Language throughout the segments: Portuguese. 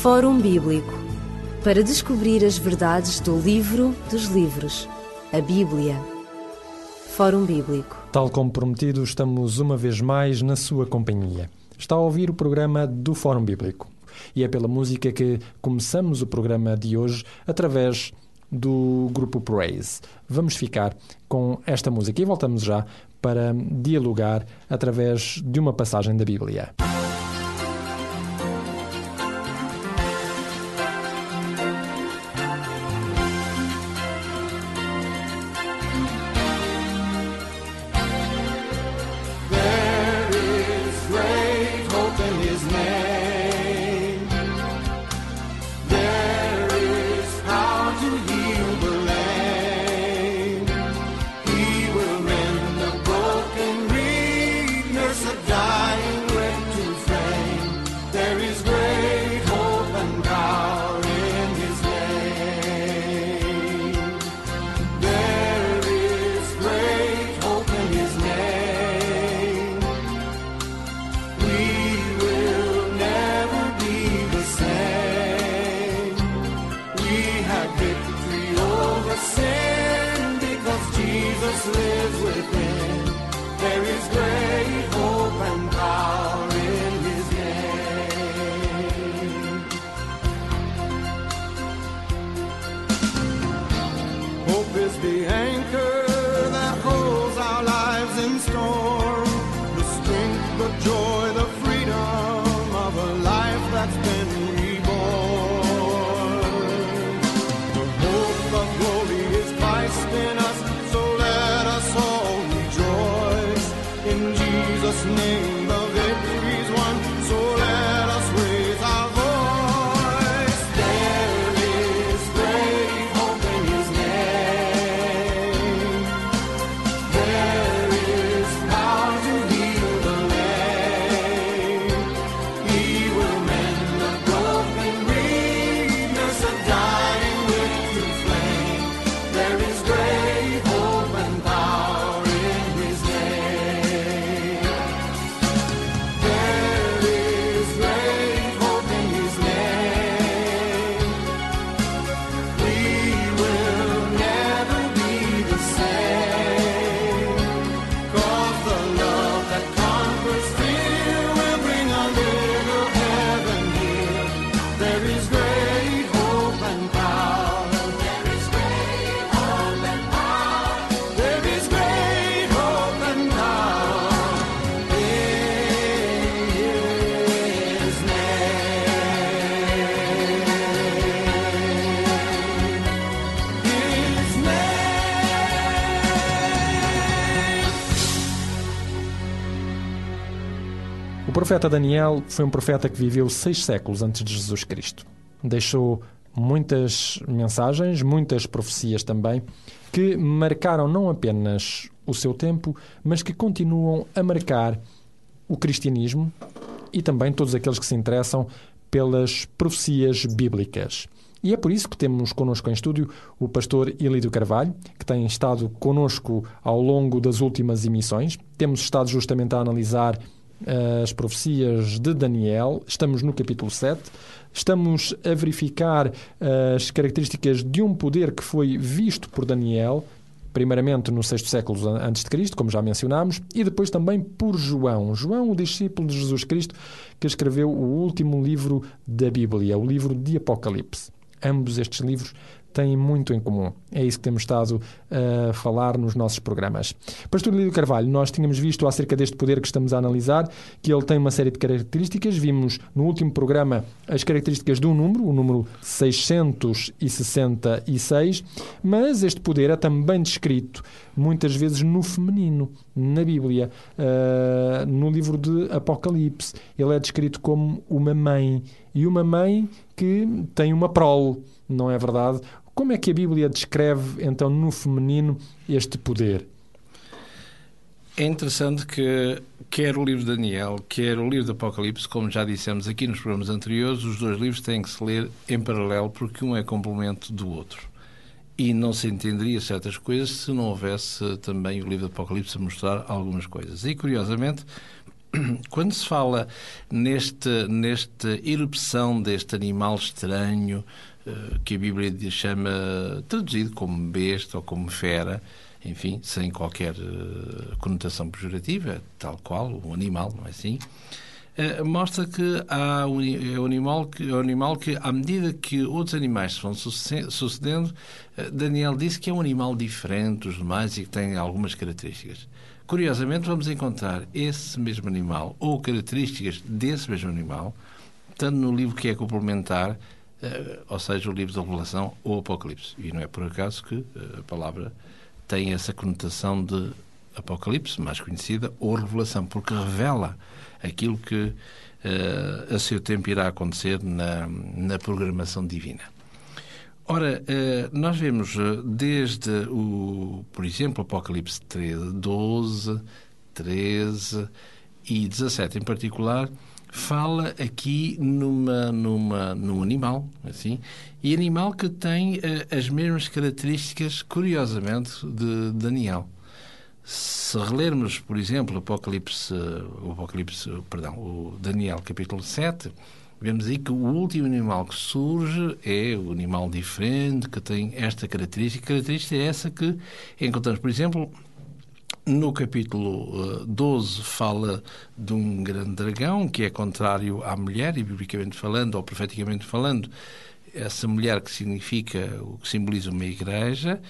Fórum Bíblico para descobrir as verdades do livro dos livros, a Bíblia. Fórum Bíblico. Tal como prometido, estamos uma vez mais na sua companhia. Está a ouvir o programa do Fórum Bíblico. E é pela música que começamos o programa de hoje através do grupo Praise. Vamos ficar com esta música e voltamos já para dialogar através de uma passagem da Bíblia. Profeta Daniel foi um profeta que viveu seis séculos antes de Jesus Cristo. Deixou muitas mensagens, muitas profecias também, que marcaram não apenas o seu tempo, mas que continuam a marcar o cristianismo e também todos aqueles que se interessam pelas profecias bíblicas. E é por isso que temos connosco em estúdio o pastor Ilídio Carvalho, que tem estado connosco ao longo das últimas emissões. Temos estado justamente a analisar as profecias de Daniel, estamos no capítulo 7. Estamos a verificar as características de um poder que foi visto por Daniel, primeiramente no sexto século antes de Cristo, como já mencionámos, e depois também por João. João, o discípulo de Jesus Cristo, que escreveu o último livro da Bíblia, o livro de Apocalipse. Ambos estes livros têm muito em comum. É isso que temos estado a falar nos nossos programas. Pastor Lídio Carvalho, nós tínhamos visto acerca deste poder que estamos a analisar, que ele tem uma série de características. Vimos no último programa as características de um número, o número 666, mas este poder é também descrito muitas vezes no feminino, na Bíblia, uh, no livro de Apocalipse. Ele é descrito como uma mãe, e uma mãe que tem uma prole, não é verdade? Como é que a Bíblia descreve, então, no feminino este poder? É interessante que, quer o livro de Daniel, quer o livro do Apocalipse, como já dissemos aqui nos programas anteriores, os dois livros têm que se ler em paralelo, porque um é complemento do outro. E não se entenderia certas coisas se não houvesse também o livro do Apocalipse a mostrar algumas coisas. E, curiosamente, quando se fala neste, nesta erupção deste animal estranho, que a Bíblia chama, traduzido como besta ou como fera, enfim, sem qualquer eh, conotação pejorativa, tal qual, um animal, não é assim? Eh, mostra que há é um animal que, é um animal que, à medida que outros animais se vão sucedendo, Daniel disse que é um animal diferente dos demais e que tem algumas características. Curiosamente, vamos encontrar esse mesmo animal ou características desse mesmo animal, tanto no livro que é complementar, ou seja, o livro da Revelação ou Apocalipse. E não é por acaso que uh, a palavra tem essa conotação de Apocalipse, mais conhecida, ou Revelação, porque revela aquilo que uh, a seu tempo irá acontecer na, na programação divina. Ora, nós vemos desde o, por exemplo, Apocalipse 13, 12, 13 e 17 em particular, fala aqui numa, numa, num animal, assim, e animal que tem uh, as mesmas características, curiosamente, de Daniel. Se relermos, por exemplo, o Apocalipse, o Apocalipse, perdão, o Daniel capítulo 7, vemos aí que o último animal que surge é o animal diferente, que tem esta característica. Característica é essa que encontramos, por exemplo, no capítulo 12 eh, fala de um grande dragão que é contrário à mulher, e biblicamente falando, ou profeticamente falando, essa mulher que significa, o que simboliza uma igreja,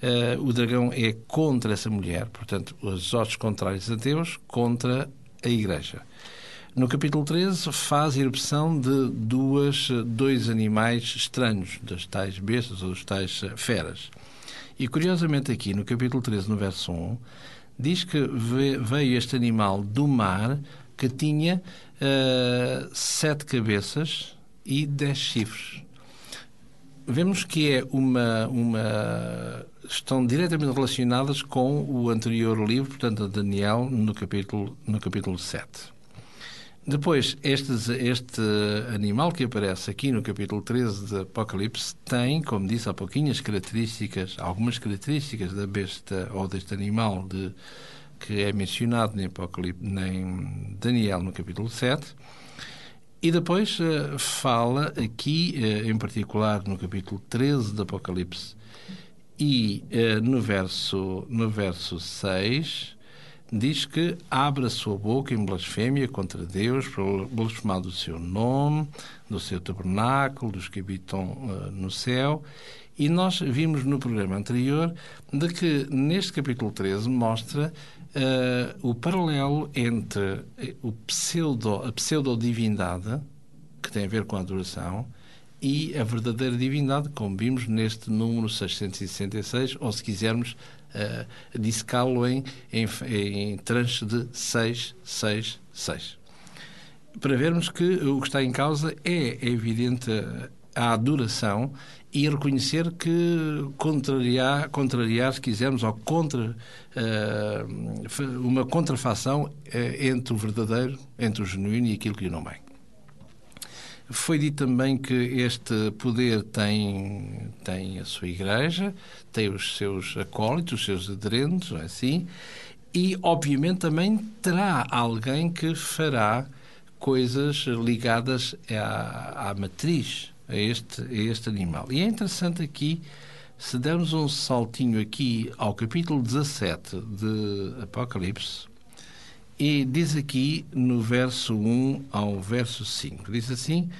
uh, o dragão é contra essa mulher, portanto, os ossos contrários a Deus contra a igreja. No capítulo 13 faz erupção de duas, dois animais estranhos, das tais bestas ou das tais feras. E curiosamente aqui no capítulo 13, no verso 1, diz que veio este animal do mar que tinha uh, sete cabeças e dez chifres. Vemos que é uma, uma estão diretamente relacionadas com o anterior livro, portanto, Daniel, no capítulo, no capítulo 7. Depois, este, este animal que aparece aqui no capítulo 13 de Apocalipse tem, como disse há pouquinho, as características, algumas características da besta ou deste animal de, que é mencionado em, Apocalipse, em Daniel no capítulo 7. E depois uh, fala aqui, uh, em particular no capítulo 13 de Apocalipse e uh, no, verso, no verso 6, diz que abre a sua boca em blasfémia contra Deus, blasfemar do seu nome, do seu tabernáculo, dos que habitam uh, no céu. E nós vimos no programa anterior de que neste capítulo 13 mostra uh, o paralelo entre eh, o pseudo, a pseudo-divindade, que tem a ver com a adoração, e a verdadeira divindade, como vimos neste número 666, ou se quisermos, uh, dissecá-lo em, em, em tranche de 666. Para vermos que o que está em causa é, é evidente a adoração e reconhecer que contrariar, contrariar se quisermos, ou contra uh, uma contrafação uh, entre o verdadeiro, entre o genuíno e aquilo que não vem. Foi dito também que este poder tem, tem a sua igreja, tem os seus acólitos, os seus aderentes, não é assim? E, obviamente, também terá alguém que fará coisas ligadas à, à matriz, a este, a este animal. E é interessante aqui, se dermos um saltinho aqui ao capítulo 17 de Apocalipse, e diz aqui no verso 1 ao verso 5, diz assim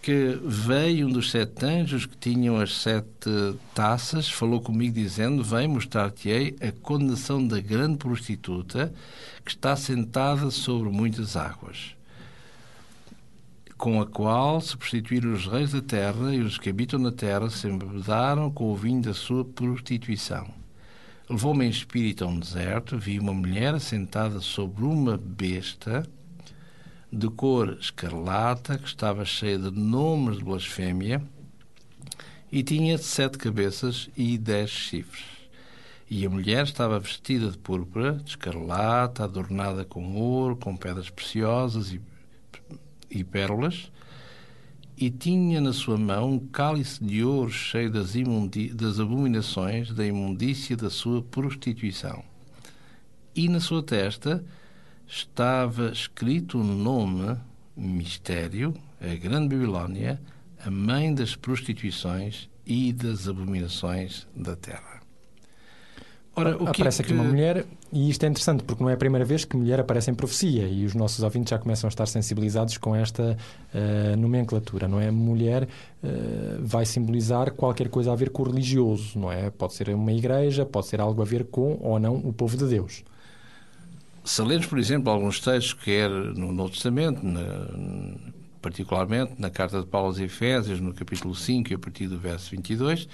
que veio um dos sete anjos que tinham as sete taças, falou comigo dizendo, vem mostrar-te-ei a condenação da grande prostituta que está sentada sobre muitas águas, com a qual se prostituíram os reis da terra e os que habitam na terra se embebedaram com o vinho da sua prostituição Levou-me em espírito a um deserto, vi uma mulher sentada sobre uma besta de cor escarlata, que estava cheia de nomes de blasfémia, e tinha sete cabeças e dez chifres. E a mulher estava vestida de púrpura, de escarlata, adornada com ouro, com pedras preciosas e, e pérolas, e tinha na sua mão um cálice de ouro cheio das, das abominações da imundícia da sua prostituição. E na sua testa estava escrito o nome mistério, a Grande Babilónia, a mãe das prostituições e das abominações da terra. Ora, o aparece que... aqui uma mulher, e isto é interessante porque não é a primeira vez que mulher aparece em profecia e os nossos ouvintes já começam a estar sensibilizados com esta uh, nomenclatura, não é? Mulher uh, vai simbolizar qualquer coisa a ver com o religioso, não é? Pode ser uma igreja, pode ser algo a ver com ou não o povo de Deus. Se lermos, por exemplo, alguns textos, quer no Novo Testamento, na, particularmente na carta de Paulo aos Efésios, no capítulo 5 e a partir do verso 22,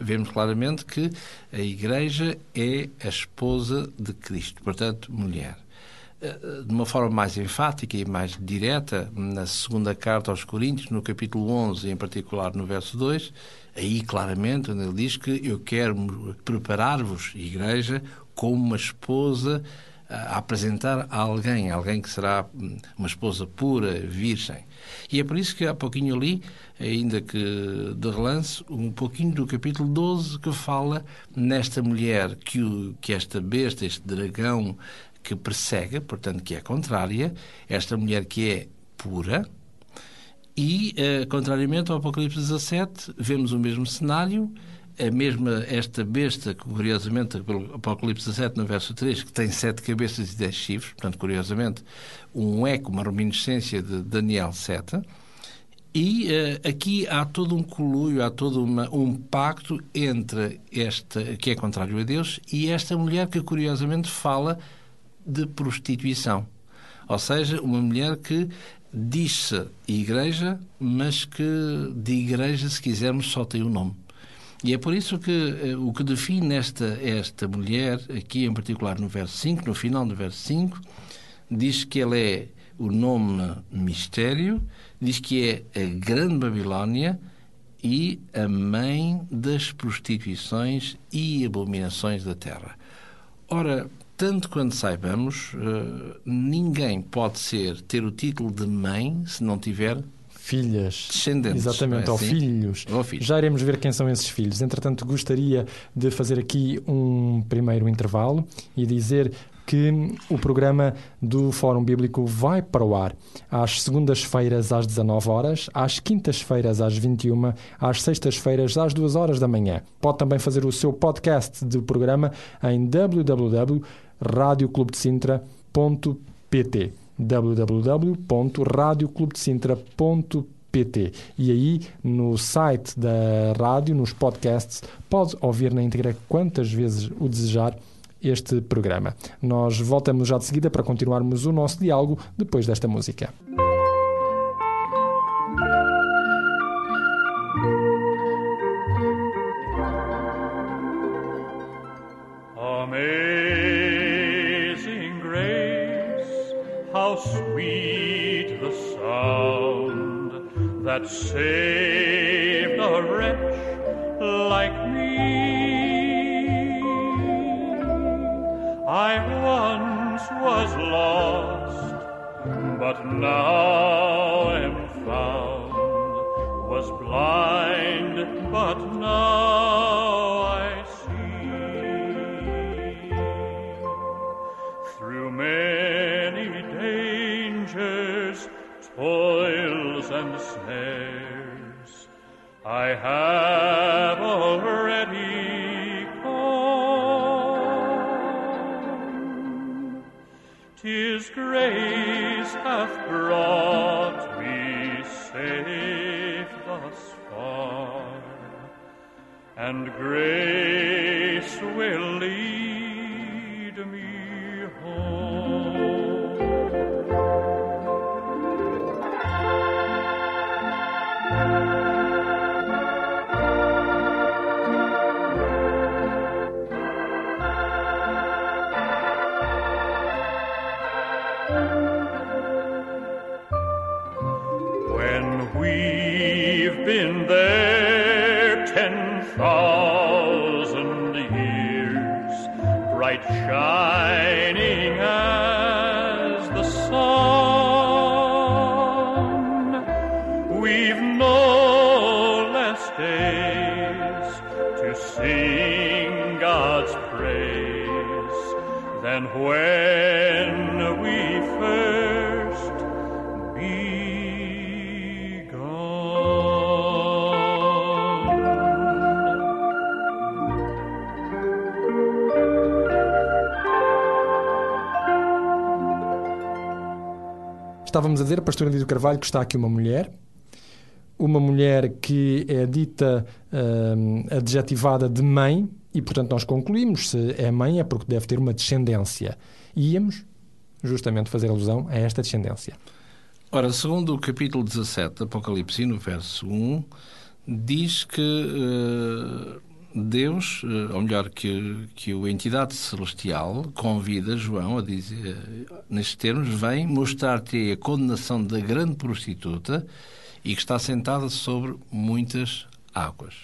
vemos claramente que a Igreja é a esposa de Cristo, portanto, mulher. Eh, de uma forma mais enfática e mais direta, na segunda carta aos Coríntios, no capítulo 11, em particular no verso 2, aí claramente, onde ele diz que eu quero preparar-vos, Igreja, como uma esposa a apresentar a alguém, alguém que será hum, uma esposa pura, virgem. E é por isso que há pouquinho ali, ainda que de relance, um pouquinho do capítulo 12 que fala nesta mulher que, o, que esta besta, este dragão que persegue, portanto que é contrária, esta mulher que é pura, e, eh, contrariamente ao Apocalipse 17, vemos o mesmo cenário, a mesma, esta besta, curiosamente, Apocalipse 17, no verso 3, que tem sete cabeças e dez chifres, portanto, curiosamente, um eco, uma reminiscência de Daniel 7, e uh, aqui há todo um colúio, há todo uma, um pacto entre esta, que é contrário a Deus, e esta mulher que, curiosamente, fala de prostituição. Ou seja, uma mulher que diz-se igreja, mas que de igreja, se quisermos, só tem o nome. E é por isso que uh, o que define esta, esta mulher, aqui em particular no verso 5, no final do verso 5, diz que ela é o nome mistério, diz que é a Grande Babilónia e a mãe das prostituições e abominações da terra. Ora, tanto quanto saibamos, uh, ninguém pode ser ter o título de mãe se não tiver filhas. Descendentes. Exatamente, é ou, assim? filhos. ou filhos. Já iremos ver quem são esses filhos. Entretanto, gostaria de fazer aqui um primeiro intervalo e dizer que o programa do Fórum Bíblico vai para o ar às segundas-feiras às 19 horas, às quintas-feiras às 21, às sextas-feiras às 2 horas da manhã. Pode também fazer o seu podcast do programa em www.radioclubdecintra.pt www.radioclubdecintra.pt e aí no site da rádio, nos podcasts, pode ouvir na íntegra quantas vezes o desejar este programa. Nós voltamos já de seguida para continuarmos o nosso diálogo depois desta música. Dangers, toils and snares. I have already come. Tis grace hath brought me safe thus far, and grace will lead estávamos a dizer, pastor Andido Carvalho, que está aqui uma mulher, uma mulher que é dita hum, adjetivada de mãe, e portanto nós concluímos se é mãe é porque deve ter uma descendência. E íamos justamente fazer alusão a esta descendência. Ora, segundo o capítulo 17 do Apocalipse, no verso 1, diz que uh, Deus, uh, ou melhor, que, que a entidade celestial convida João a dizer, nestes termos, vem mostrar-te a condenação da grande prostituta e que está sentada sobre muitas águas.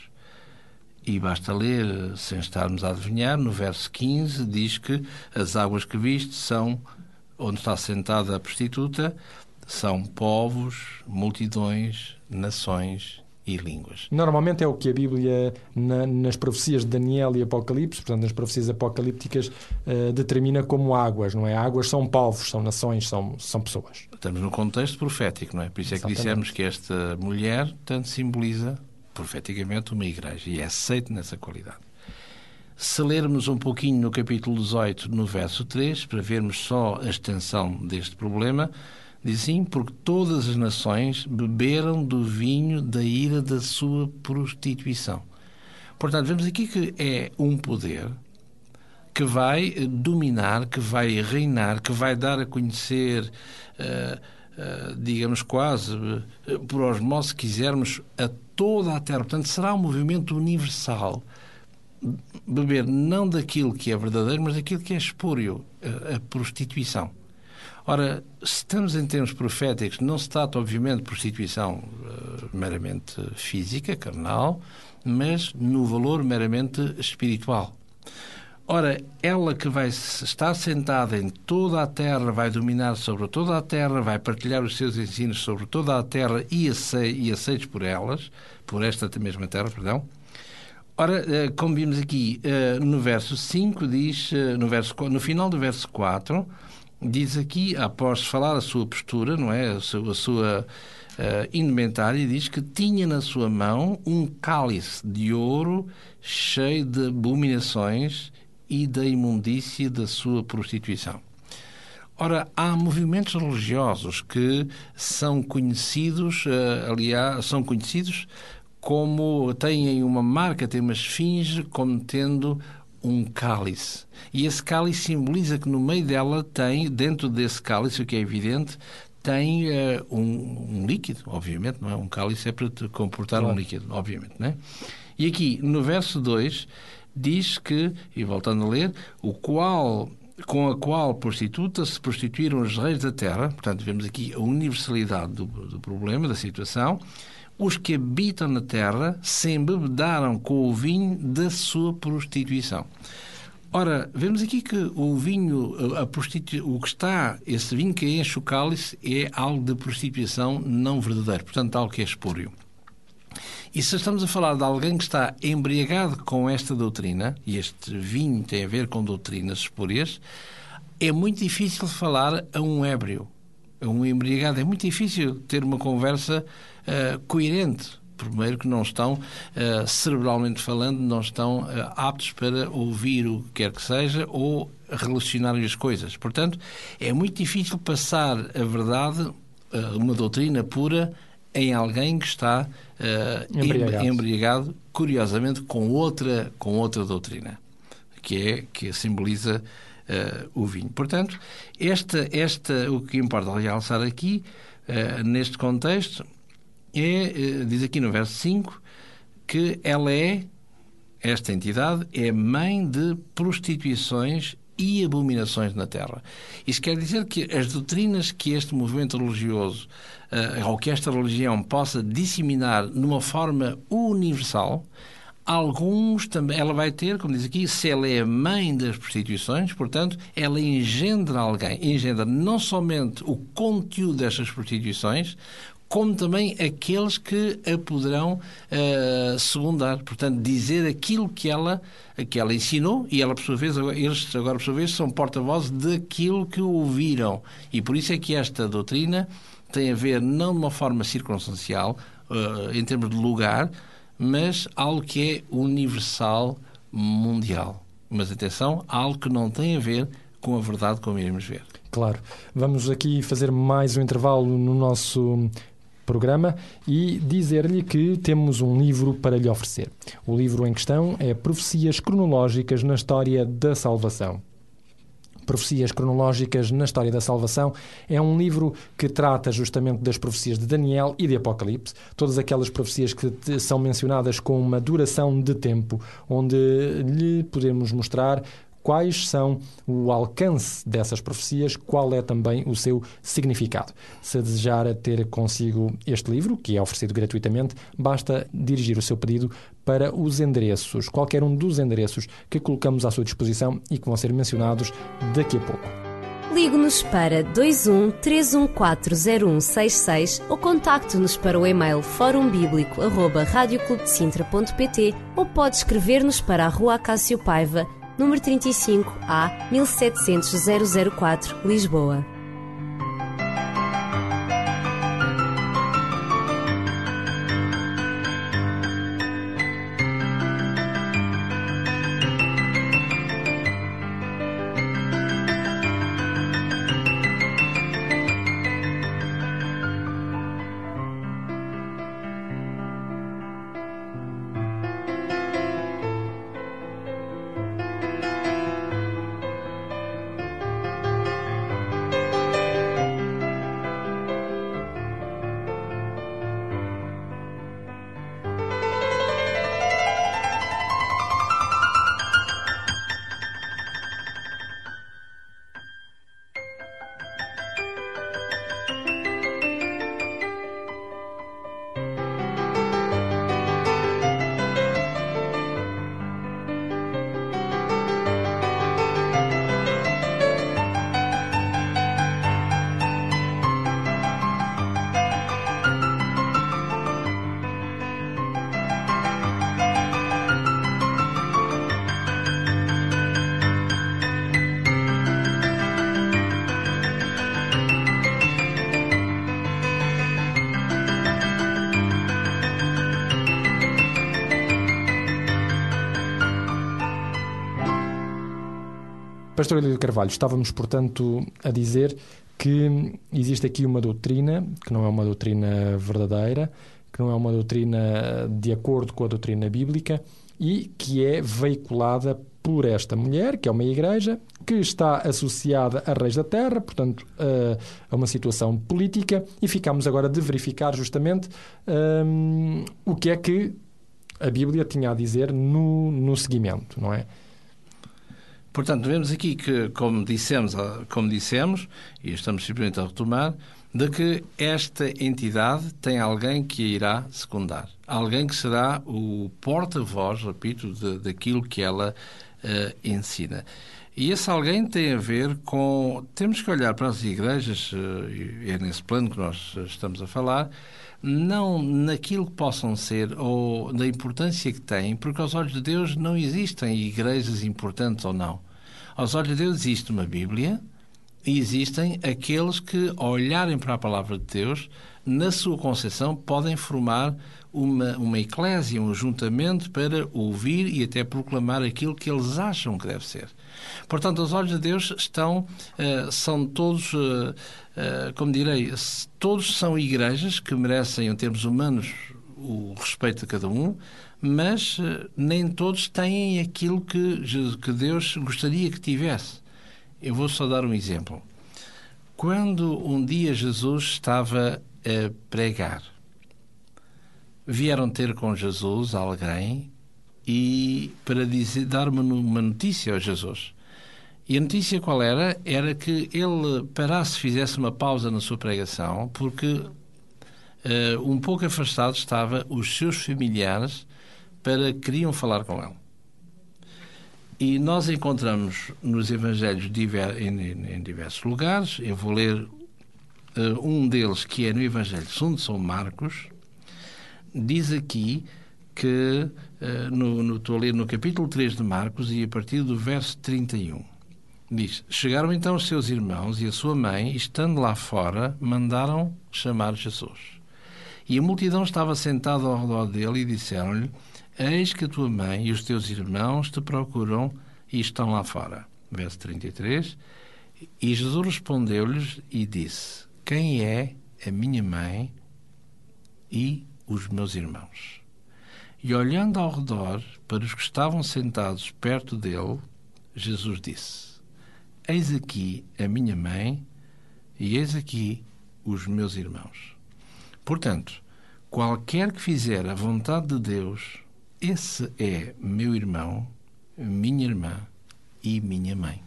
E basta ler, sem estarmos a adivinhar, no verso 15 diz que as águas que viste são onde está sentada a prostituta, são povos, multidões, nações e línguas. Normalmente é o que a Bíblia, na, nas profecias de Daniel e Apocalipse, portanto, nas profecias apocalípticas, uh, determina como águas, não é? Águas são povos, são nações, são, são pessoas. Estamos no contexto profético, não é? Por isso é que dissemos que esta mulher tanto simboliza profeticamente uma igreja e é aceito nessa qualidade. Se lermos um pouquinho no capítulo 18, no verso 3, para vermos só a extensão deste problema, diz assim: Porque todas as nações beberam do vinho da ira da sua prostituição. Portanto, vemos aqui que é um poder que vai dominar, que vai reinar, que vai dar a conhecer, uh, uh, digamos quase, uh, por osmose, se quisermos, a toda a Terra. Portanto, será um movimento universal. Beber não daquilo que é verdadeiro, mas daquilo que é espúrio, a prostituição. Ora, se estamos em termos proféticos, não se trata, obviamente, de prostituição uh, meramente física, carnal, mas no valor meramente espiritual. Ora, ela que vai estar sentada em toda a terra, vai dominar sobre toda a terra, vai partilhar os seus ensinos sobre toda a terra e, aceitos por elas, por esta mesma terra, perdão. Ora, eh, como vimos aqui eh, no verso 5, diz, no, verso, no final do verso 4, diz aqui, após falar a sua postura, não é? A sua, a sua uh, indumentária, diz que tinha na sua mão um cálice de ouro cheio de abominações e da imundícia da sua prostituição. Ora, há movimentos religiosos que são conhecidos, uh, aliás, são conhecidos como têm uma marca, têm uma esfinge como tendo um cálice. E esse cálice simboliza que no meio dela tem, dentro desse cálice, o que é evidente, tem uh, um, um, líquido, obviamente, não é? Um cálice é para comportar claro. um líquido, obviamente, não é? E aqui, no verso 2, diz que, e voltando a ler, o qual com a qual prostituta se prostituíram os reis da terra, portanto, vemos aqui a universalidade do, do problema, da situação, os que habitam na terra se embebedaram com o vinho da sua prostituição. Ora, vemos aqui que o vinho, a prostitu... o que está, esse vinho que enche o cálice é algo de prostituição não verdadeiro, portanto, algo que é espúrio. E se estamos a falar de alguém que está embriagado com esta doutrina, e este vinho tem a ver com doutrinas espúrias, é muito difícil falar a um ébrio, um embriagado. É muito difícil ter uma conversa uh, coerente. Primeiro que não estão, uh, cerebralmente falando, não estão uh, aptos para ouvir o que quer que seja ou relacionar as coisas. Portanto, é muito difícil passar a verdade, uma doutrina pura, em alguém que está embriagado. embriagado. curiosamente, com outra, com outra doutrina, que é que simboliza uh, o vinho. Portanto, esta, esta, o que importa realçar aqui, uh, neste contexto, é, diz aqui no verso 5, que ela é, esta entidade, é mãe de prostituições e abominações na Terra. Isso quer dizer que as doutrinas que este movimento religioso ou que esta religião possa disseminar numa forma universal, alguns também ela vai ter, como diz aqui, se ela é mãe das prostituições, portanto, ela engendra alguém, engendra não somente o conteúdo destas prostituições, como também aqueles que a poderão uh, secundar, portanto, dizer aquilo que ela, que ela ensinou e ela, por sua vez, eles agora, por sua vez, são porta-vozes daquilo que ouviram. E por isso é que esta doutrina tem a ver não de uma forma circunstancial, uh, em termos de lugar, mas algo que é universal, mundial. Mas atenção, algo que não tem a ver com a verdade como iremos ver. Claro. Vamos aqui fazer mais um intervalo no nosso programa e dizer-lhe que temos um livro para lhe oferecer. O livro em questão é Profecias Cronológicas na História da Salvação. Profecias Cronológicas na História da Salvação. É um livro que trata justamente das profecias de Daniel e de Apocalipse, todas aquelas profecias que são mencionadas com uma duração de tempo, onde lhe podemos mostrar quais são o alcance dessas profecias, qual é também o seu significado. Se desejar ter consigo este livro, que é oferecido gratuitamente, basta dirigir o seu pedido para os endereços, qualquer um dos endereços que colocamos à sua disposição e que vão ser mencionados daqui a pouco. Ligue-nos para 21 3140166 ou contacte-nos para o e-mail forumbíblico.radioclubdecintra.pt ou pode escrever-nos para a Rua Cássio Paiva, número 35 A 1700 004, Lisboa. Pastor Elídio Carvalho, estávamos, portanto, a dizer que existe aqui uma doutrina, que não é uma doutrina verdadeira, que não é uma doutrina de acordo com a doutrina bíblica e que é veiculada por esta mulher, que é uma igreja, que está associada a reis da terra, portanto, a, uma situação política, e ficamos agora de verificar justamente um, o que é que a Bíblia tinha a dizer no, no seguimento, não é? Portanto, vemos aqui que, como dissemos, como dissemos, e estamos simplesmente a retomar, de que esta entidade tem alguém que a irá secundar. Alguém que será o porta-voz, repito, de, daquilo que ela uh, ensina. E esse alguém tem a ver com. Temos que olhar para as igrejas, e é nesse plano que nós estamos a falar, não naquilo que possam ser ou na importância que têm, porque aos olhos de Deus não existem igrejas importantes ou não. Aos olhos de Deus existe uma Bíblia existem aqueles que, ao olharem para a palavra de Deus, na sua concepção, podem formar uma, uma eclésia, um ajuntamento para ouvir e até proclamar aquilo que eles acham que deve ser. Portanto, aos olhos de Deus estão, uh, são todos, uh, uh, como direi, todos são igrejas que merecem, em termos humanos, o respeito de cada um, mas nem todos têm aquilo que, que Deus gostaria que tivesse. Eu vou só dar um exemplo. Quando um dia Jesus estava a pregar, vieram ter com Jesus alguém e para dizer, dar uma, uma notícia a Jesus. E a notícia qual era? Era que ele parasse, fizesse uma pausa na sua pregação, porque uh, um pouco afastado estava os seus familiares para queriam falar com ele. E nós encontramos nos Evangelhos em, diversos lugares. Eu vou ler uh, um deles, que é no Evangelho segundo São Marcos. Diz aqui que, uh, no, no, estou a ler no capítulo 3 de Marcos e a partir do verso 31. Diz: Chegaram então os seus irmãos e a sua mãe, e estando lá fora, mandaram chamar Jesus. E a multidão estava sentada ao redor dele e disseram-lhe: Eis que a tua mãe e os teus irmãos te procuram e estão lá fora. Verso 33. E Jesus respondeu-lhes e disse: Quem é a minha mãe e os meus irmãos? E olhando ao redor para os que estavam sentados perto dele, Jesus disse: Eis aqui a minha mãe e eis aqui os meus irmãos. Portanto, qualquer que fizer a vontade de Deus, esse é meu irmão, minha irmã e minha mãe.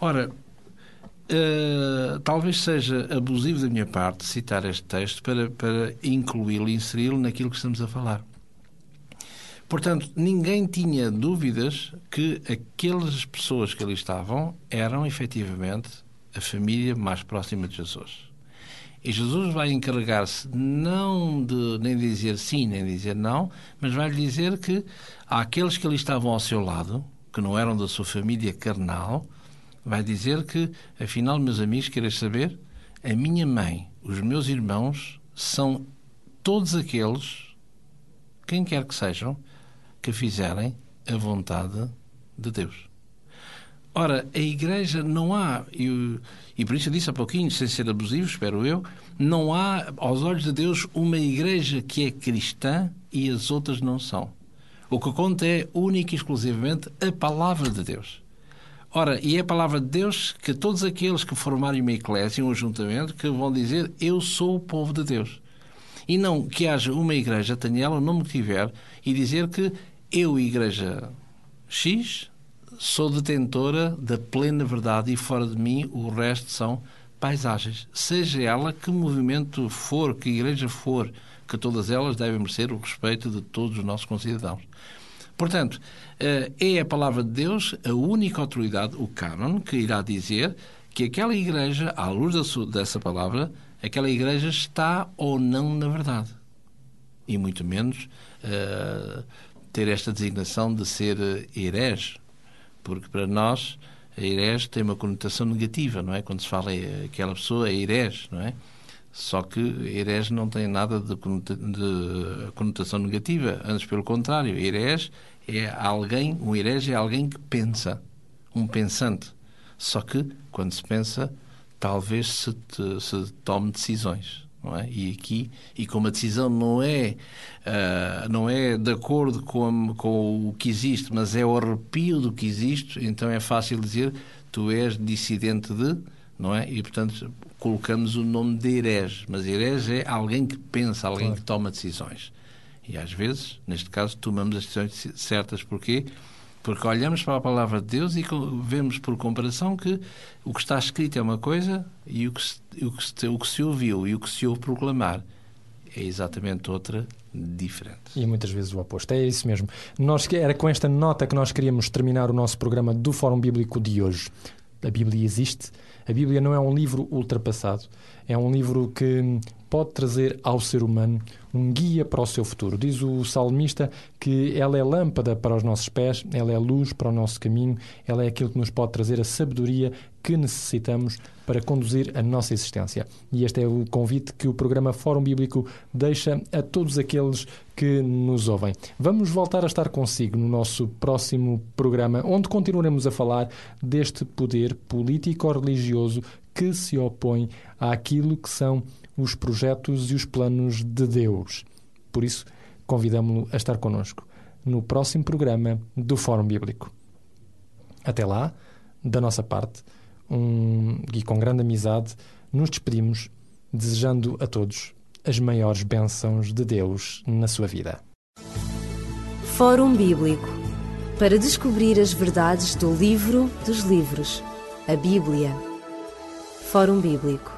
Ora, uh, talvez seja abusivo da minha parte citar este texto para, para incluí-lo e inseri-lo naquilo que estamos a falar. Portanto, ninguém tinha dúvidas que aquelas pessoas que ali estavam eram efetivamente a família mais próxima de Jesus. E Jesus vai encarregar-se não de nem dizer sim, nem dizer não, mas vai lhe dizer que àqueles que ali estavam ao seu lado, que não eram da sua família carnal, vai dizer que, afinal, meus amigos, queres saber? A minha mãe, os meus irmãos, são todos aqueles, quem quer que sejam, que fizerem a vontade de Deus. Ora, a Igreja não há, e, e por isso eu disse há pouquinho, sem ser abusivo, espero eu, não há, aos olhos de Deus, uma Igreja que é cristã e as outras não são. O que conta é única e exclusivamente a palavra de Deus. Ora, e é a palavra de Deus que todos aqueles que formarem uma eclésia, um ajuntamento, que vão dizer eu sou o povo de Deus. E não que haja uma igreja, tenha ela o nome que tiver, e dizer que eu, igreja X, sou detentora da plena verdade e fora de mim o resto são paisagens. Seja ela que movimento for, que igreja for, que todas elas devem merecer o respeito de todos os nossos concidadãos. Portanto, eh, é a palavra de Deus a única autoridade, o cânon, que irá dizer que aquela igreja, à luz dessa palavra, aquela igreja está ou não na verdade. E muito menos uh, ter esta designação de ser herege, porque para nós a herege tem uma conotação negativa, não é? Quando se fala aquela pessoa é herege, não é? Só que herege não tem nada de, conotação negativa, antes pelo contrário, herege é alguém, um herege é alguém que pensa, um pensante. Só que, quando se pensa, talvez se, te, se tome decisões. É? E aqui, e como a decisão não é, uh, não é de acordo com, com o que existe, mas é o arrepio do que existe, então é fácil dizer tu és dissidente de, não é? E, portanto, colocamos o nome de herege. Mas herege é alguém que pensa, alguém claro. que toma decisões. E às vezes, neste caso, tomamos as decisões certas. Porquê? Porque olhamos para a palavra de Deus e vemos por comparação que o que está escrito é uma coisa e o que se, o que se, o que se ouviu e o que se ouve proclamar é exatamente outra diferente. E muitas vezes o oposto. É isso mesmo. Nós, era com esta nota que nós queríamos terminar o nosso programa do Fórum Bíblico de hoje. A Bíblia existe. A Bíblia não é um livro ultrapassado. É um livro que pode trazer ao ser humano um guia para o seu futuro. Diz o salmista que ela é lâmpada para os nossos pés, ela é luz para o nosso caminho, ela é aquilo que nos pode trazer a sabedoria que necessitamos para conduzir a nossa existência. E este é o convite que o programa Fórum Bíblico deixa a todos aqueles que nos ouvem. Vamos voltar a estar consigo no nosso próximo programa, onde continuaremos a falar deste poder político-religioso que se opõe àquilo que são os projetos e os planos de Deus. Por isso, convidamos-lo a estar connosco no próximo programa do Fórum Bíblico. Até lá, da nossa parte, um, e com grande amizade, nos despedimos, desejando a todos as maiores bênçãos de Deus na sua vida. Fórum Bíblico para descobrir as verdades do livro dos livros, a Bíblia. Fórum Bíblico